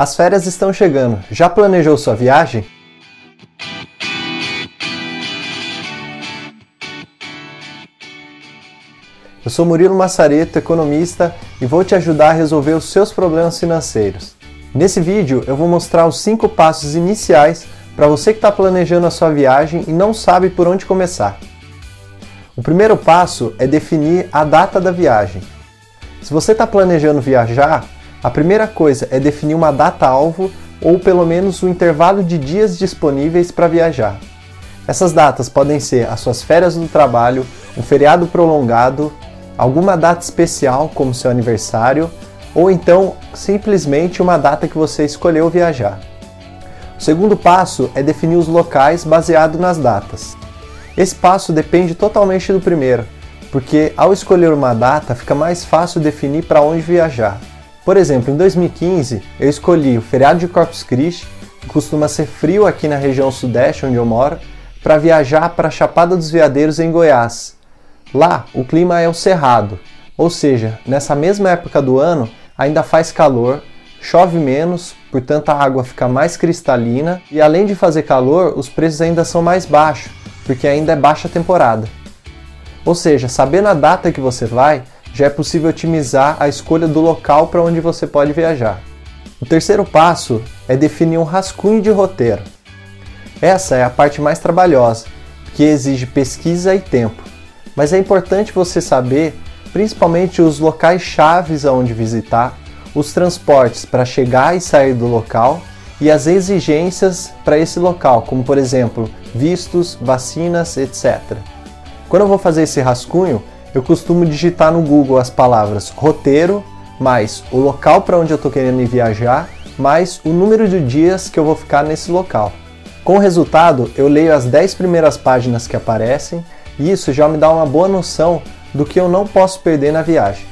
As férias estão chegando. Já planejou sua viagem? Eu sou Murilo Massareto, economista, e vou te ajudar a resolver os seus problemas financeiros. Nesse vídeo eu vou mostrar os 5 passos iniciais para você que está planejando a sua viagem e não sabe por onde começar. O primeiro passo é definir a data da viagem. Se você está planejando viajar, a primeira coisa é definir uma data-alvo ou pelo menos um intervalo de dias disponíveis para viajar. Essas datas podem ser as suas férias do trabalho, um feriado prolongado, alguma data especial, como seu aniversário, ou então simplesmente uma data que você escolheu viajar. O segundo passo é definir os locais baseado nas datas. Esse passo depende totalmente do primeiro, porque ao escolher uma data fica mais fácil definir para onde viajar. Por exemplo, em 2015 eu escolhi o feriado de Corpus Christi, que costuma ser frio aqui na região sudeste onde eu moro, para viajar para a Chapada dos Veadeiros em Goiás, Lá, o clima é o cerrado, ou seja, nessa mesma época do ano ainda faz calor, chove menos, portanto a água fica mais cristalina e além de fazer calor, os preços ainda são mais baixos, porque ainda é baixa temporada. Ou seja, sabendo a data que você vai, já é possível otimizar a escolha do local para onde você pode viajar. O terceiro passo é definir um rascunho de roteiro. Essa é a parte mais trabalhosa, que exige pesquisa e tempo mas é importante você saber principalmente os locais chaves aonde visitar, os transportes para chegar e sair do local e as exigências para esse local, como por exemplo, vistos, vacinas, etc. Quando eu vou fazer esse rascunho, eu costumo digitar no Google as palavras roteiro, mais o local para onde eu estou querendo viajar, mais o número de dias que eu vou ficar nesse local. Com o resultado, eu leio as 10 primeiras páginas que aparecem e isso já me dá uma boa noção do que eu não posso perder na viagem.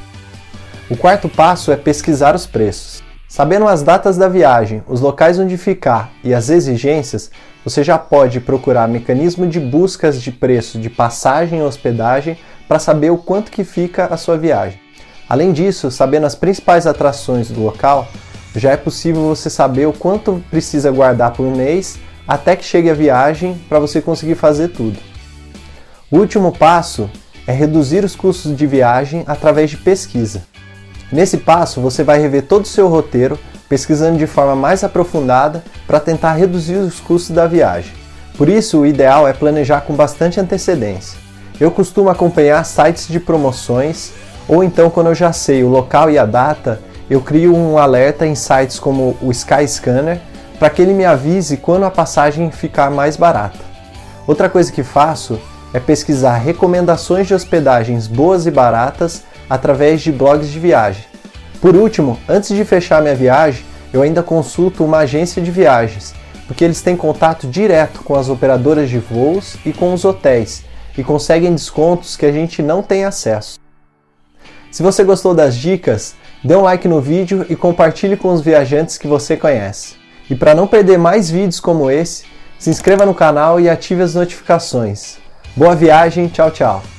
O quarto passo é pesquisar os preços. Sabendo as datas da viagem, os locais onde ficar e as exigências, você já pode procurar mecanismo de buscas de preço de passagem e hospedagem para saber o quanto que fica a sua viagem. Além disso, sabendo as principais atrações do local, já é possível você saber o quanto precisa guardar por mês até que chegue a viagem para você conseguir fazer tudo. O último passo é reduzir os custos de viagem através de pesquisa. Nesse passo, você vai rever todo o seu roteiro, pesquisando de forma mais aprofundada para tentar reduzir os custos da viagem. Por isso, o ideal é planejar com bastante antecedência. Eu costumo acompanhar sites de promoções, ou então, quando eu já sei o local e a data, eu crio um alerta em sites como o Skyscanner para que ele me avise quando a passagem ficar mais barata. Outra coisa que faço é pesquisar recomendações de hospedagens boas e baratas através de blogs de viagem. Por último, antes de fechar minha viagem, eu ainda consulto uma agência de viagens, porque eles têm contato direto com as operadoras de voos e com os hotéis e conseguem descontos que a gente não tem acesso. Se você gostou das dicas, dê um like no vídeo e compartilhe com os viajantes que você conhece. E para não perder mais vídeos como esse, se inscreva no canal e ative as notificações. Boa viagem, tchau, tchau.